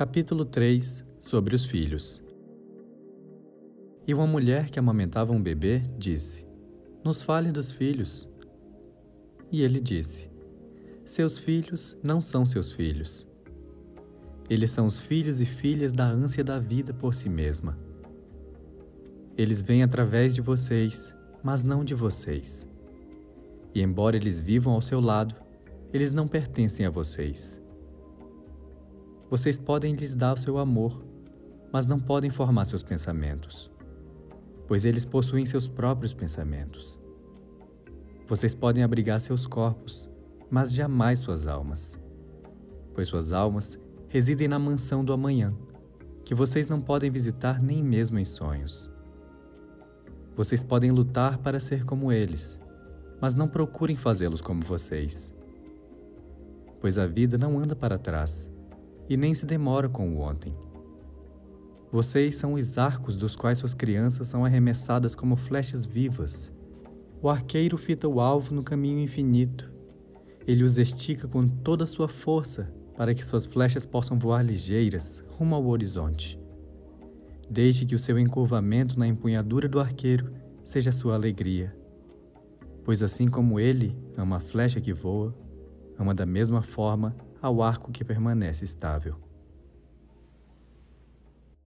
Capítulo 3 Sobre os filhos E uma mulher que amamentava um bebê disse: Nos fale dos filhos. E ele disse: Seus filhos não são seus filhos. Eles são os filhos e filhas da ânsia da vida por si mesma. Eles vêm através de vocês, mas não de vocês. E embora eles vivam ao seu lado, eles não pertencem a vocês. Vocês podem lhes dar o seu amor, mas não podem formar seus pensamentos, pois eles possuem seus próprios pensamentos. Vocês podem abrigar seus corpos, mas jamais suas almas, pois suas almas residem na mansão do amanhã, que vocês não podem visitar nem mesmo em sonhos. Vocês podem lutar para ser como eles, mas não procurem fazê-los como vocês pois a vida não anda para trás e nem se demora com o ontem. Vocês são os arcos dos quais suas crianças são arremessadas como flechas vivas. O arqueiro fita o alvo no caminho infinito. Ele os estica com toda a sua força para que suas flechas possam voar ligeiras rumo ao horizonte. Deixe que o seu encurvamento na empunhadura do arqueiro seja sua alegria. Pois assim como ele ama a flecha que voa, ama da mesma forma ao arco que permanece estável.